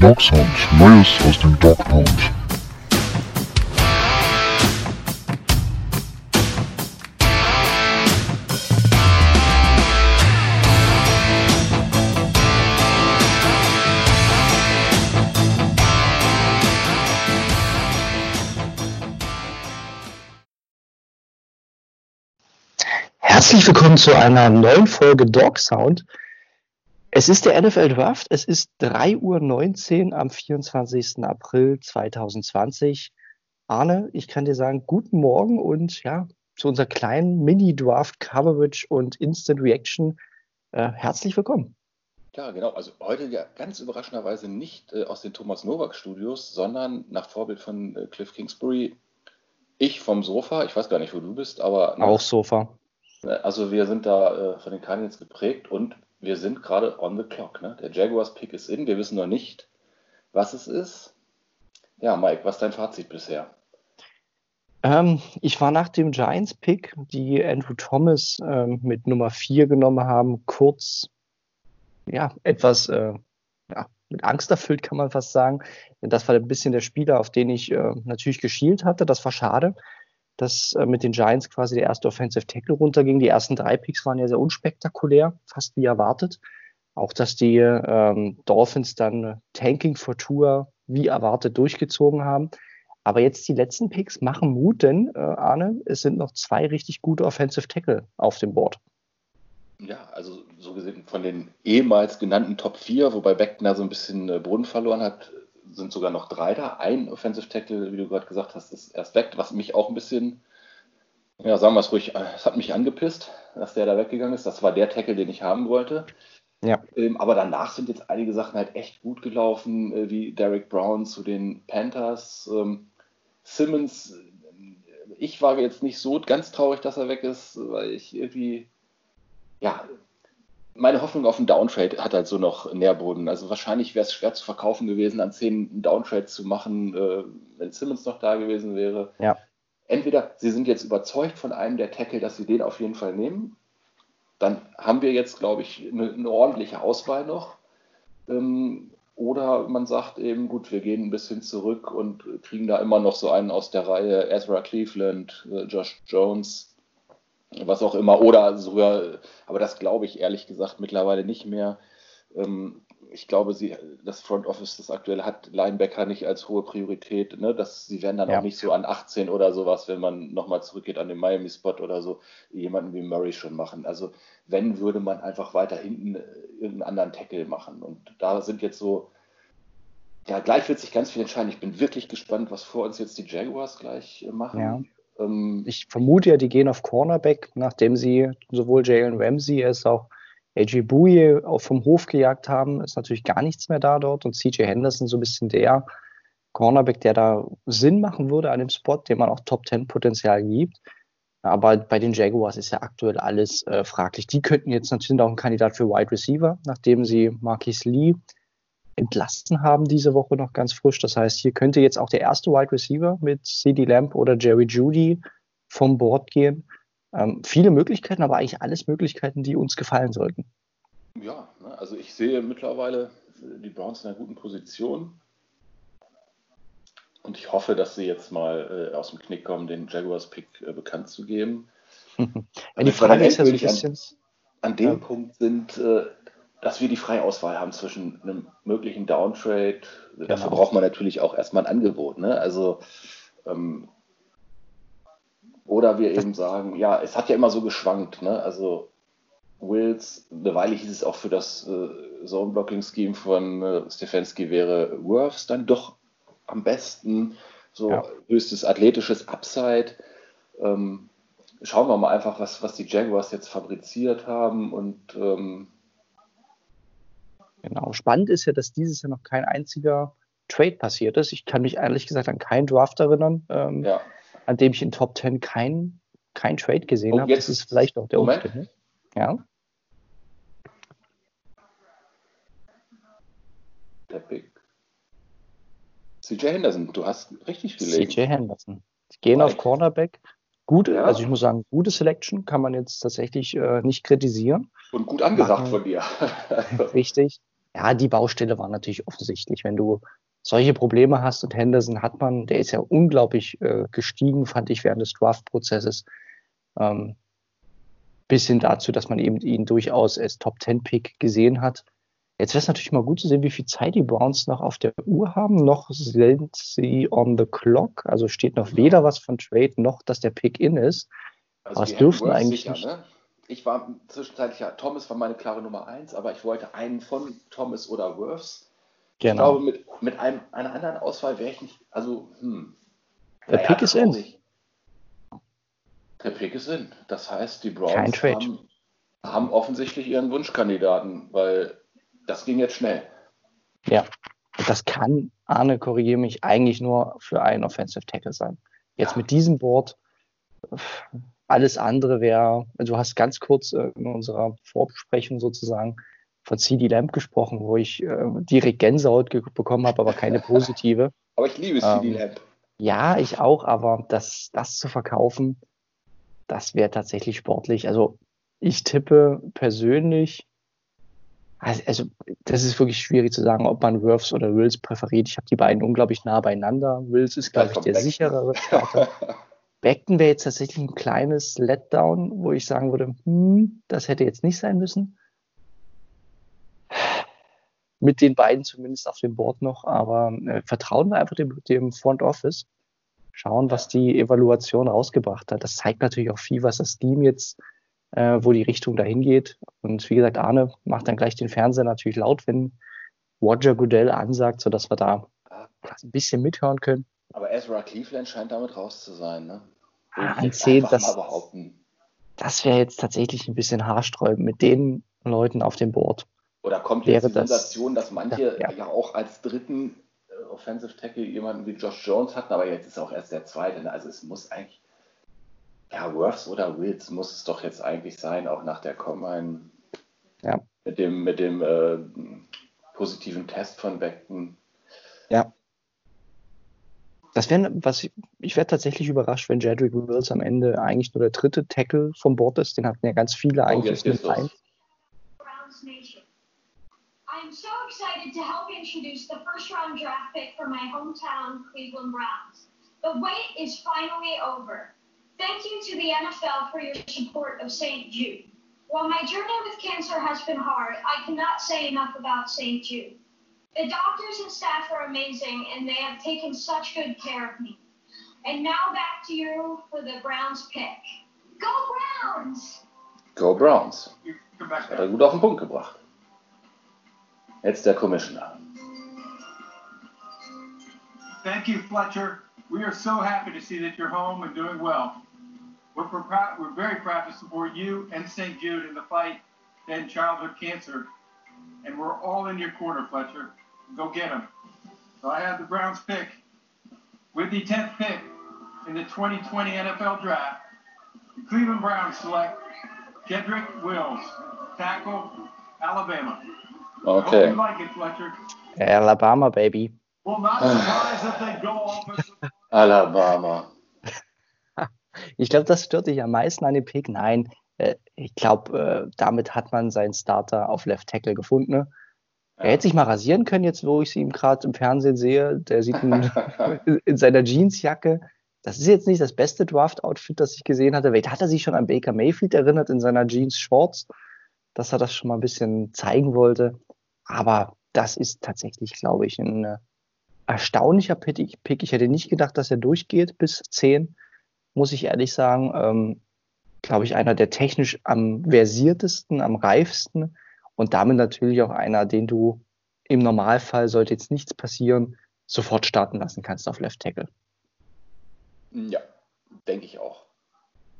Dog Neues aus dem Dog. Herzlich willkommen zu einer neuen Folge Dog Sound. Es ist der NFL Draft. Es ist 3.19 Uhr am 24. April 2020. Arne, ich kann dir sagen, guten Morgen und ja, zu unserer kleinen Mini-Draft-Coverage und Instant Reaction. Äh, herzlich willkommen. Ja, genau. Also heute ja ganz überraschenderweise nicht äh, aus den Thomas Nowak Studios, sondern nach Vorbild von äh, Cliff Kingsbury. Ich vom Sofa. Ich weiß gar nicht, wo du bist, aber. Auch Sofa. Äh, also wir sind da äh, von den Cardinals geprägt und wir sind gerade on the clock. Ne? Der Jaguars Pick ist in. Wir wissen noch nicht, was es ist. Ja, Mike, was ist dein Fazit bisher? Ähm, ich war nach dem Giants-Pick, die Andrew Thomas ähm, mit Nummer 4 genommen haben, kurz, ja, etwas äh, ja, mit Angst erfüllt, kann man fast sagen. Denn das war ein bisschen der Spieler, auf den ich äh, natürlich geschielt hatte. Das war schade dass äh, mit den Giants quasi der erste Offensive Tackle runterging. Die ersten drei Picks waren ja sehr unspektakulär, fast wie erwartet. Auch, dass die ähm, Dolphins dann Tanking for Tour wie erwartet durchgezogen haben. Aber jetzt die letzten Picks machen Mut, denn, äh, Arne, es sind noch zwei richtig gute Offensive Tackle auf dem Board. Ja, also so gesehen von den ehemals genannten Top 4, wobei Beckton da so ein bisschen äh, Boden verloren hat, sind sogar noch drei da. Ein Offensive Tackle, wie du gerade gesagt hast, ist erst weg, was mich auch ein bisschen, ja, sagen wir es ruhig, es hat mich angepisst, dass der da weggegangen ist. Das war der Tackle, den ich haben wollte. Ja. Ähm, aber danach sind jetzt einige Sachen halt echt gut gelaufen, äh, wie Derek Brown zu den Panthers. Ähm, Simmons, äh, ich war jetzt nicht so ganz traurig, dass er weg ist, weil ich irgendwie, ja, meine Hoffnung auf einen Downtrade hat halt so noch Nährboden. Also wahrscheinlich wäre es schwer zu verkaufen gewesen, an 10 einen Downtrade zu machen, äh, wenn Simmons noch da gewesen wäre. Ja. Entweder sie sind jetzt überzeugt von einem der Tackle, dass sie den auf jeden Fall nehmen. Dann haben wir jetzt, glaube ich, eine, eine ordentliche Auswahl noch. Ähm, oder man sagt eben, gut, wir gehen ein bisschen zurück und kriegen da immer noch so einen aus der Reihe Ezra Cleveland, äh, Josh Jones, was auch immer, oder sogar, aber das glaube ich ehrlich gesagt mittlerweile nicht mehr. Ähm, ich glaube, sie, das Front Office, das aktuelle, hat Linebacker nicht als hohe Priorität. Ne? Das, sie werden dann ja. auch nicht so an 18 oder sowas, wenn man nochmal zurückgeht an den Miami-Spot oder so, jemanden wie Murray schon machen. Also, wenn, würde man einfach weiter hinten äh, irgendeinen anderen Tackle machen. Und da sind jetzt so, ja, gleich wird sich ganz viel entscheiden. Ich bin wirklich gespannt, was vor uns jetzt die Jaguars gleich äh, machen. Ja. Ähm, ich vermute ja, die gehen auf Cornerback, nachdem sie sowohl Jalen Ramsey als auch AJ Bouye vom Hof gejagt haben, ist natürlich gar nichts mehr da dort und CJ Henderson so ein bisschen der Cornerback, der da Sinn machen würde an dem Spot, dem man auch Top 10 Potenzial gibt. Aber bei den Jaguars ist ja aktuell alles äh, fraglich. Die könnten jetzt natürlich auch ein Kandidat für Wide Receiver, nachdem sie Marquis Lee entlassen haben diese Woche noch ganz frisch. Das heißt, hier könnte jetzt auch der erste Wide Receiver mit CD Lamp oder Jerry Judy vom Board gehen. Ähm, viele Möglichkeiten, aber eigentlich alles Möglichkeiten, die uns gefallen sollten. Ja, ne, also ich sehe mittlerweile die Browns in einer guten Position. Und ich hoffe, dass sie jetzt mal äh, aus dem Knick kommen, den Jaguars-Pick äh, bekannt zu geben. Wenn die Frage ist ja so ein bisschen. An, an dem ja. Punkt sind, äh, dass wir die freie Auswahl haben zwischen einem möglichen Downtrade. Genau. Dafür braucht man natürlich auch erstmal ein Angebot. Ne? Also, ähm, oder wir eben sagen, ja, es hat ja immer so geschwankt. Ne? Also, Wills, eine Weile hieß es auch für das äh, Zone-Blocking-Scheme von äh, Stefanski wäre Worths dann doch am besten. So ja. höchstes athletisches Upside. Ähm, schauen wir mal einfach, was, was die Jaguars jetzt fabriziert haben und ähm, Genau. Spannend ist ja, dass dieses Jahr noch kein einziger Trade passiert ist. Ich kann mich ehrlich gesagt an keinen Draft erinnern, ähm, ja. an dem ich in Top 10 kein, kein Trade gesehen oh, habe. Das ist vielleicht auch der Moment. Umstand. Ja. Der Pick. CJ Henderson, du hast richtig gelegt. CJ Henderson. Sie gehen auf Cornerback. Gute, ja. also ich muss sagen, gute Selection kann man jetzt tatsächlich äh, nicht kritisieren. Und gut angesagt Machen, von dir. richtig. Ja, die Baustelle war natürlich offensichtlich. Wenn du solche Probleme hast und Henderson hat man, der ist ja unglaublich äh, gestiegen, fand ich, während des Draft-Prozesses. Ähm, bis hin dazu, dass man eben ihn durchaus als Top-10-Pick gesehen hat. Jetzt wäre es natürlich mal gut zu sehen, wie viel Zeit die Browns noch auf der Uhr haben. Noch sind sie on the clock, also steht noch weder was von Trade noch, dass der Pick in ist. Also aber es dürften eigentlich sicher, nicht. Ne? Ich war zwischenzeitlich, ja, Thomas war meine klare Nummer eins, aber ich wollte einen von Thomas oder Worths. Genau. Ich glaube, mit, mit einem, einer anderen Auswahl wäre ich nicht, also, hm. Der naja, Pick ist in. Der Pick ist in. Das heißt, die Browns haben, haben offensichtlich ihren Wunschkandidaten, weil das ging jetzt schnell. Ja, das kann, Arne, korrigiere mich, eigentlich nur für einen Offensive Tackle sein. Jetzt ja. mit diesem Board, alles andere wäre, also du hast ganz kurz äh, in unserer Vorbesprechung sozusagen von CD Lamp gesprochen, wo ich äh, direkt Gänsehaut bekommen habe, aber keine positive. aber ich liebe CD ähm, Lamp. Ja, ich auch, aber das, das zu verkaufen, das wäre tatsächlich sportlich. Also ich tippe persönlich, also, also, das ist wirklich schwierig zu sagen, ob man Worths oder Wills präferiert. Ich habe die beiden unglaublich nah beieinander. Wills ist, glaube ich, der sicherere Starter. Beckton wäre jetzt tatsächlich ein kleines Letdown, wo ich sagen würde, hm, das hätte jetzt nicht sein müssen. Mit den beiden zumindest auf dem Board noch, aber äh, vertrauen wir einfach dem, dem Front Office. Schauen, was die Evaluation rausgebracht hat. Das zeigt natürlich auch viel, was das Team jetzt äh, wo die Richtung dahin geht. Und wie gesagt, Arne macht dann gleich den Fernseher natürlich laut, wenn Roger Goodell ansagt, sodass wir da ein bisschen mithören können. Aber Ezra Cleveland scheint damit raus zu sein, ne? Ah, an 10, das, das wäre jetzt tatsächlich ein bisschen haarsträubend mit den Leuten auf dem Board. Oder kommt jetzt die Sensation, das, dass manche ja, ja. ja, auch als dritten äh, Offensive Tackle jemanden wie Josh Jones hatten, aber jetzt ist auch erst der zweite. Ne? Also es muss eigentlich ja, Worths oder Wills muss es doch jetzt eigentlich sein, auch nach der Combine. Ja. Mit dem, mit dem äh, positiven Test von Beckton. Ja. Das wäre, was ich, ich wäre tatsächlich überrascht, wenn Jedrick Wills am Ende eigentlich nur der dritte Tackle vom Board ist. Den hatten ja ganz viele oh, eigentlich mit rein. I'm so excited to help introduce the first round draft pick for my hometown Cleveland Browns. The wait is finally over. Thank you to the NFL for your support of St. Jude. While my journey with cancer has been hard, I cannot say enough about St. Jude. The doctors and staff are amazing, and they have taken such good care of me. And now back to you for the Browns pick. Go Browns! Go Browns. Hat er gut auf den Punkt gebracht. Jetzt der Commissioner. Thank you, Fletcher. We are so happy to see that you're home and doing well. We're, proud, we're very proud to support you and St. Jude in the fight to end childhood cancer. And we're all in your corner, Fletcher. Go get them. So I have the Browns pick. With the 10th pick in the 2020 NFL Draft, the Cleveland Browns select Jedrick Wills, tackle, Alabama. Okay. hope you like it, Fletcher. Alabama, baby. Well, not surprised if they go offensive. Alabama. Ich glaube, das stört dich am meisten an dem Pick. Nein, äh, ich glaube, äh, damit hat man seinen Starter auf Left Tackle gefunden. Er hätte sich mal rasieren können, jetzt wo ich ihn gerade im Fernsehen sehe. Der sieht in, in seiner Jeansjacke. Das ist jetzt nicht das beste Draft-Outfit, das ich gesehen hatte. Vielleicht hat er sich schon an Baker Mayfield erinnert in seiner Jeans-Shorts, dass er das schon mal ein bisschen zeigen wollte. Aber das ist tatsächlich, glaube ich, ein äh, erstaunlicher Pick. Ich hätte nicht gedacht, dass er durchgeht bis 10 muss ich ehrlich sagen, ähm, glaube ich, einer der technisch am versiertesten, am reifsten und damit natürlich auch einer, den du im Normalfall, sollte jetzt nichts passieren, sofort starten lassen kannst auf Left Tackle. Ja, denke ich auch.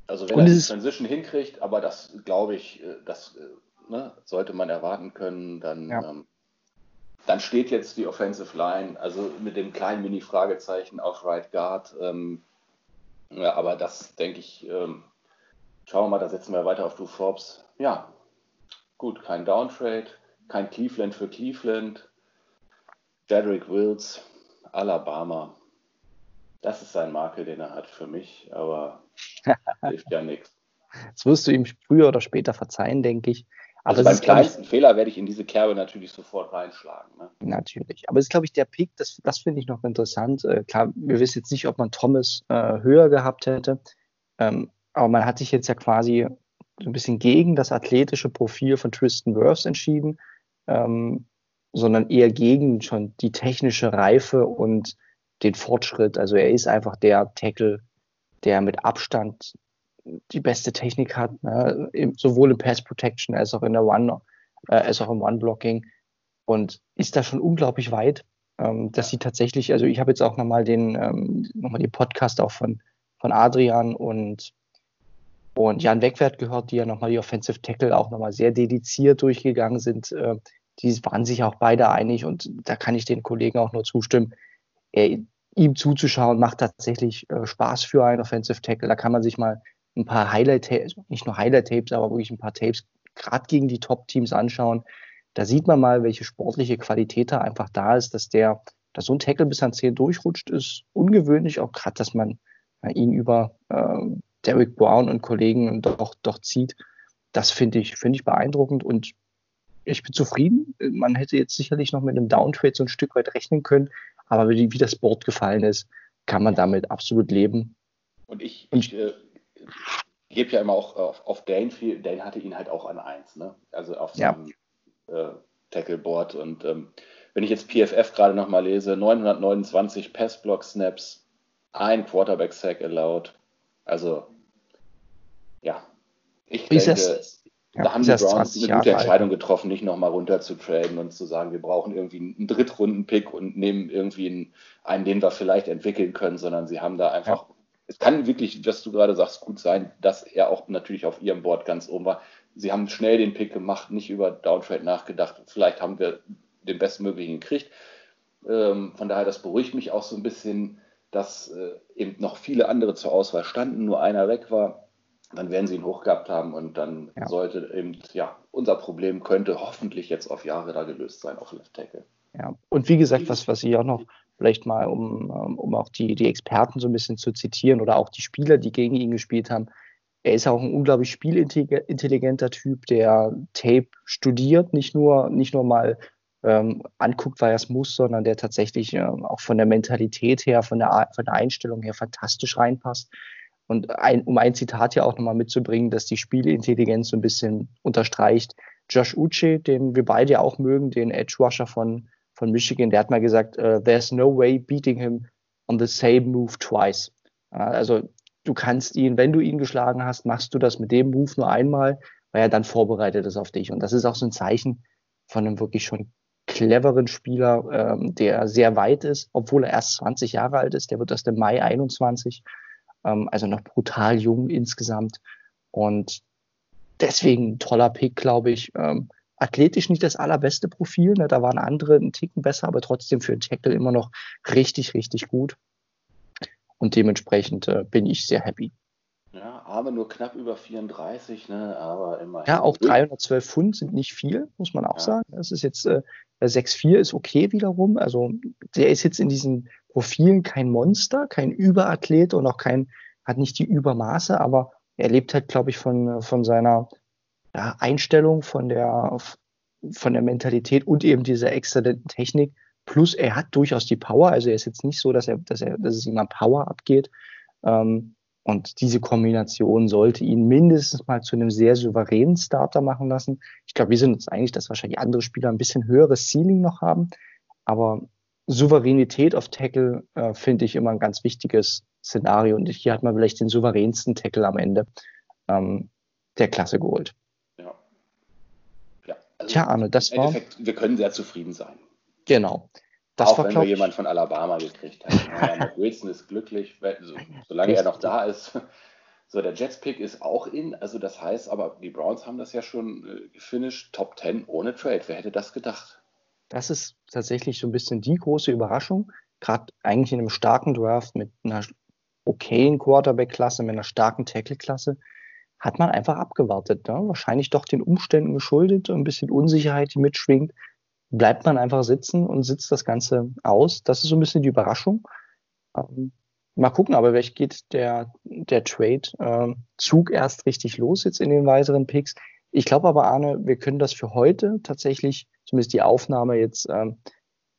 Also wenn und er die Transition hinkriegt, aber das glaube ich, äh, das äh, ne, sollte man erwarten können, dann, ja. ähm, dann steht jetzt die Offensive Line, also mit dem kleinen Mini-Fragezeichen auf Right Guard, ähm, ja, aber das denke ich, ähm, schauen wir mal, da setzen wir weiter auf Drew Forbes. Ja, gut, kein Downtrade, kein Cleveland für Cleveland. Jedrick Wills, Alabama. Das ist sein Makel, den er hat für mich, aber hilft ja nichts. Das wirst du ihm früher oder später verzeihen, denke ich. Also beim kleinsten ich, Fehler werde ich in diese Kerbe natürlich sofort reinschlagen. Ne? Natürlich. Aber es ist, glaube ich, der Pick, das, das finde ich noch interessant. Äh, klar, wir wissen jetzt nicht, ob man Thomas äh, höher gehabt hätte. Ähm, aber man hat sich jetzt ja quasi ein bisschen gegen das athletische Profil von Tristan Wirfs entschieden, ähm, sondern eher gegen schon die technische Reife und den Fortschritt. Also er ist einfach der Tackle, der mit Abstand die beste Technik hat, ne? sowohl im Pass Protection als auch in der One, äh, als auch im One Blocking und ist da schon unglaublich weit, ähm, dass sie tatsächlich, also ich habe jetzt auch nochmal den, ähm, nochmal den Podcast auch von, von Adrian und, und Jan Wegwert gehört, die ja nochmal die Offensive Tackle auch nochmal sehr dediziert durchgegangen sind. Äh, die waren sich auch beide einig und da kann ich den Kollegen auch nur zustimmen. Er, ihm zuzuschauen macht tatsächlich äh, Spaß für einen Offensive Tackle. Da kann man sich mal ein paar Highlight-Tapes, nicht nur Highlight-Tapes, aber wirklich ein paar Tapes gerade gegen die Top-Teams anschauen. Da sieht man mal, welche sportliche Qualität da einfach da ist, dass der, dass so ein Tackle bis an 10 durchrutscht, ist ungewöhnlich, auch gerade, dass man ihn über äh, Derek Brown und Kollegen doch, doch zieht. Das finde ich, finde ich beeindruckend und ich bin zufrieden. Man hätte jetzt sicherlich noch mit einem Downtrade so ein Stück weit rechnen können, aber wie, wie das Board gefallen ist, kann man damit absolut leben. Und ich, ich äh, gebe ja immer auch auf, auf Dane viel. Dane hatte ihn halt auch an 1, ne? Also auf seinem ja. äh, Tackleboard. Und ähm, wenn ich jetzt PFF gerade nochmal lese, 929 Passblock-Snaps, ein Quarterback-Sack allowed. Also, ja. Ich denke, das, ja, da haben die Browns eine gute Entscheidung alt. getroffen, nicht nochmal runter zu traden und zu sagen, wir brauchen irgendwie einen Drittrunden-Pick und nehmen irgendwie einen, einen, den wir vielleicht entwickeln können, sondern sie haben da einfach ja es kann wirklich, was du gerade sagst, gut sein, dass er auch natürlich auf ihrem Board ganz oben war. Sie haben schnell den Pick gemacht, nicht über Downtrade nachgedacht. Vielleicht haben wir den bestmöglichen gekriegt. Ähm, von daher, das beruhigt mich auch so ein bisschen, dass äh, eben noch viele andere zur Auswahl standen, nur einer weg war. Dann werden sie ihn hochgehabt haben und dann ja. sollte eben, ja, unser Problem könnte hoffentlich jetzt auf Jahre da gelöst sein auf Left Tackle. Ja, und wie gesagt, was, was ich auch noch vielleicht mal, um, ähm, um auch die, die Experten so ein bisschen zu zitieren oder auch die Spieler, die gegen ihn gespielt haben. Er ist auch ein unglaublich spielintelligenter Typ, der Tape studiert, nicht nur, nicht nur mal ähm, anguckt, weil er es muss, sondern der tatsächlich ähm, auch von der Mentalität her, von der, von der Einstellung her fantastisch reinpasst. Und ein, um ein Zitat hier auch nochmal mitzubringen, dass die Spielintelligenz so ein bisschen unterstreicht. Josh Uche, den wir beide ja auch mögen, den Edge Rusher von, von Michigan, der hat mal gesagt, uh, there's no way beating him on the same move twice. Also du kannst ihn, wenn du ihn geschlagen hast, machst du das mit dem Move nur einmal, weil er dann vorbereitet ist auf dich. Und das ist auch so ein Zeichen von einem wirklich schon cleveren Spieler, ähm, der sehr weit ist, obwohl er erst 20 Jahre alt ist. Der wird erst im Mai 21, ähm, also noch brutal jung insgesamt. Und deswegen ein toller Pick, glaube ich. Ähm, athletisch nicht das allerbeste Profil. Ne? Da waren andere einen Ticken besser, aber trotzdem für einen Tackle immer noch richtig, richtig gut. Und dementsprechend äh, bin ich sehr happy. Arme nur knapp über 34, ne? aber immerhin. Ja, auch 312 Pfund sind nicht viel, muss man auch ja. sagen. Das ist jetzt, äh, 6,4 ist okay wiederum. Also der ist jetzt in diesen Profilen kein Monster, kein Überathlet und auch kein, hat nicht die Übermaße, aber er lebt halt, glaube ich, von, von seiner ja, Einstellung, von der, von der Mentalität und eben dieser exzellenten Technik. Plus er hat durchaus die Power, also er ist jetzt nicht so, dass er, dass er, dass es ihm an Power abgeht. Ähm, und diese Kombination sollte ihn mindestens mal zu einem sehr souveränen Starter machen lassen. Ich glaube, wir sind uns eigentlich, dass wahrscheinlich andere Spieler ein bisschen höheres Ceiling noch haben. Aber Souveränität auf Tackle äh, finde ich immer ein ganz wichtiges Szenario. Und hier hat man vielleicht den souveränsten Tackle am Ende ähm, der Klasse geholt. Also Tja, Arne, das war. wir können sehr zufrieden sein. Genau. Das auch wenn wir jemanden von Alabama gekriegt haben. Ja, Wilson ist glücklich, so, solange er noch da ist. So, der Jets-Pick ist auch in. Also, das heißt, aber die Browns haben das ja schon äh, gefinisht. Top 10 ohne Trade. Wer hätte das gedacht? Das ist tatsächlich so ein bisschen die große Überraschung. Gerade eigentlich in einem starken Draft mit einer okayen Quarterback-Klasse, mit einer starken Tackle-Klasse hat man einfach abgewartet. Ne? Wahrscheinlich doch den Umständen geschuldet, ein bisschen Unsicherheit, die mitschwingt. Bleibt man einfach sitzen und sitzt das Ganze aus. Das ist so ein bisschen die Überraschung. Ähm, mal gucken, aber welch geht der, der Trade-Zug ähm, erst richtig los jetzt in den weiteren Picks. Ich glaube aber, Arne, wir können das für heute tatsächlich, zumindest die Aufnahme jetzt, ähm,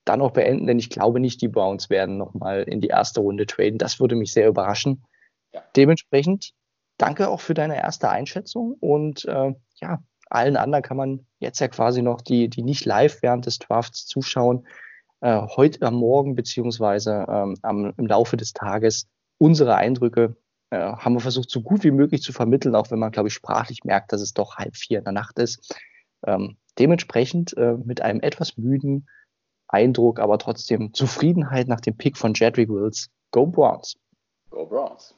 dann auch beenden, denn ich glaube nicht, die Browns werden nochmal in die erste Runde traden. Das würde mich sehr überraschen. Ja. Dementsprechend danke auch für deine erste Einschätzung und äh, ja, allen anderen kann man jetzt ja quasi noch, die, die nicht live während des Drafts zuschauen, äh, heute am Morgen beziehungsweise ähm, am, im Laufe des Tages unsere Eindrücke äh, haben wir versucht, so gut wie möglich zu vermitteln, auch wenn man, glaube ich, sprachlich merkt, dass es doch halb vier in der Nacht ist. Ähm, dementsprechend äh, mit einem etwas müden Eindruck, aber trotzdem Zufriedenheit nach dem Pick von Jedrick Wills. Go Browns! Go Browns!